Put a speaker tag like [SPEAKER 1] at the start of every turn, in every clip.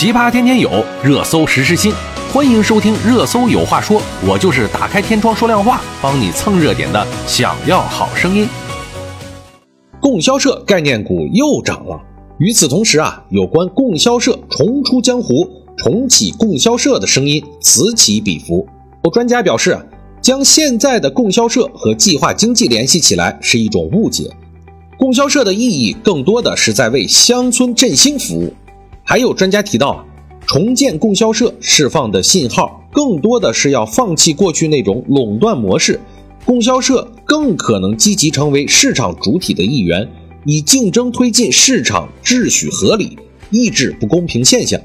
[SPEAKER 1] 奇葩天天有，热搜时时新。欢迎收听《热搜有话说》，我就是打开天窗说亮话，帮你蹭热点的。想要好声音，
[SPEAKER 2] 供销社概念股又涨了。与此同时啊，有关供销社重出江湖、重启供销社的声音此起彼伏。有专家表示，将现在的供销社和计划经济联系起来是一种误解。供销社的意义更多的是在为乡村振兴服务。还有专家提到，重建供销社释放的信号更多的是要放弃过去那种垄断模式，供销社更可能积极成为市场主体的一员，以竞争推进市场秩序合理，抑制不公平现象。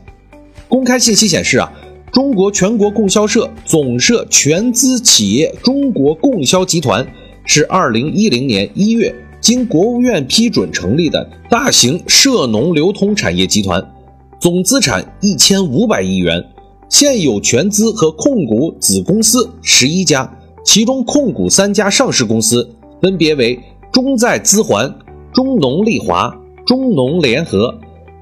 [SPEAKER 2] 公开信息显示啊，中国全国供销社总社全资企业中国供销集团是二零一零年一月经国务院批准成立的大型涉农流通产业集团。总资产一千五百亿元，现有全资和控股子公司十一家，其中控股三家上市公司分别为中在资环、中农利华、中农联合。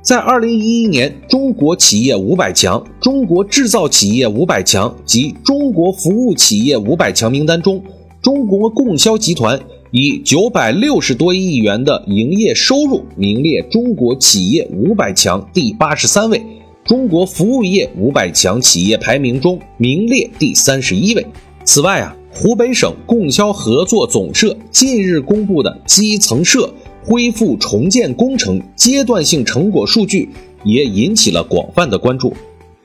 [SPEAKER 2] 在二零一一年中国企业五百强、中国制造企业五百强及中国服务企业五百强名单中，中国供销集团。以九百六十多亿元的营业收入名列中国企业五百强第八十三位，中国服务业五百强企业排名中名列第三十一位。此外啊，湖北省供销合作总社近日公布的基层社恢复重建工程阶段性成果数据也引起了广泛的关注。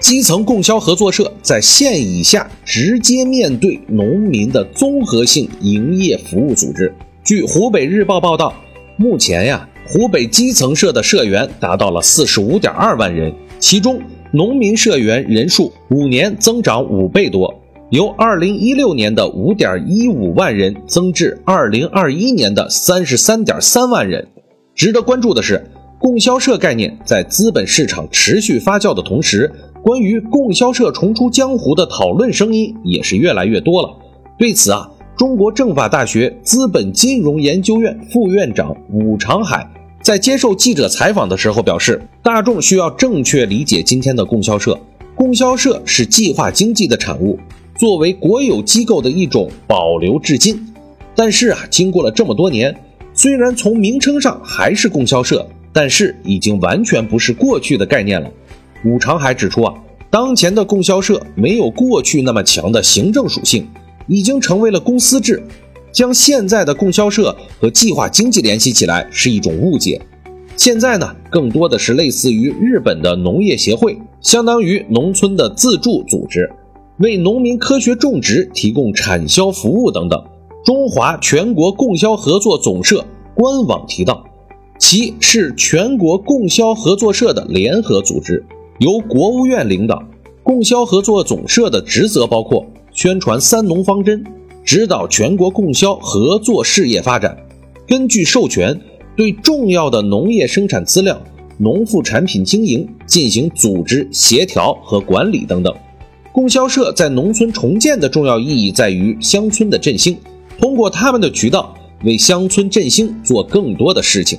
[SPEAKER 2] 基层供销合作社在县以下直接面对农民的综合性营业服务组织。据湖北日报报道，目前呀，湖北基层社的社员达到了四十五点二万人，其中农民社员人数五年增长五倍多，由二零一六年的五点一五万人增至二零二一年的三十三点三万人。值得关注的是，供销社概念在资本市场持续发酵的同时。关于供销社重出江湖的讨论声音也是越来越多了。对此啊，中国政法大学资本金融研究院副院长武长海在接受记者采访的时候表示：“大众需要正确理解今天的供销社，供销社是计划经济的产物，作为国有机构的一种保留至今。但是啊，经过了这么多年，虽然从名称上还是供销社，但是已经完全不是过去的概念了。”武长海指出啊，当前的供销社没有过去那么强的行政属性，已经成为了公司制。将现在的供销社和计划经济联系起来是一种误解。现在呢，更多的是类似于日本的农业协会，相当于农村的自助组织，为农民科学种植提供产销服务等等。中华全国供销合作总社官网提到，其是全国供销合作社的联合组织。由国务院领导，供销合作总社的职责包括宣传“三农”方针，指导全国供销合作事业发展，根据授权对重要的农业生产资料、农副产品经营进行组织协调和管理等等。供销社在农村重建的重要意义在于乡村的振兴，通过他们的渠道为乡村振兴做更多的事情。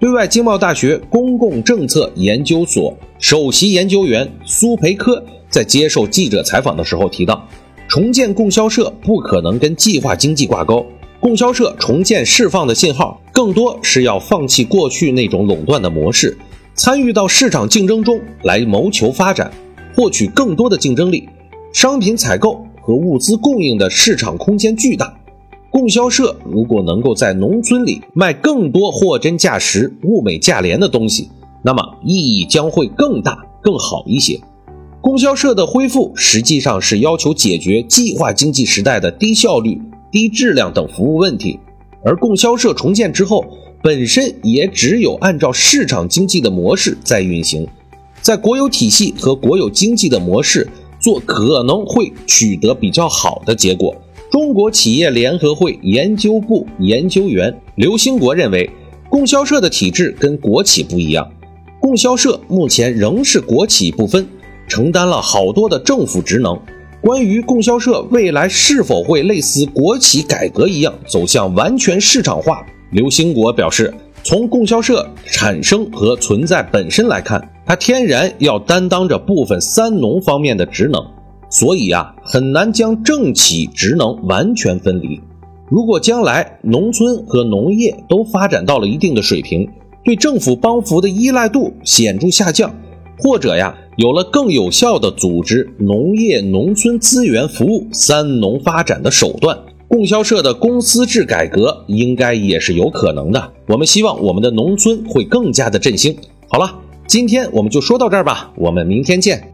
[SPEAKER 2] 对外经贸大学公共政策研究所首席研究员苏培科在接受记者采访的时候提到，重建供销社不可能跟计划经济挂钩，供销社重建释放的信号更多是要放弃过去那种垄断的模式，参与到市场竞争中来谋求发展，获取更多的竞争力，商品采购和物资供应的市场空间巨大。供销社如果能够在农村里卖更多货真价实、物美价廉的东西，那么意义将会更大、更好一些。供销社的恢复实际上是要求解决计划经济时代的低效率、低质量等服务问题，而供销社重建之后，本身也只有按照市场经济的模式在运行，在国有体系和国有经济的模式做，可能会取得比较好的结果。中国企业联合会研究部研究员刘兴国认为，供销社的体制跟国企不一样。供销社目前仍是国企不分，承担了好多的政府职能。关于供销社未来是否会类似国企改革一样走向完全市场化，刘兴国表示，从供销社产生和存在本身来看。它天然要担当着部分三农方面的职能，所以啊，很难将政企职能完全分离。如果将来农村和农业都发展到了一定的水平，对政府帮扶的依赖度显著下降，或者呀，有了更有效的组织农业农村资源服务三农发展的手段，供销社的公司制改革应该也是有可能的。我们希望我们的农村会更加的振兴。好了，今天我们就说到这儿吧，我们明天见。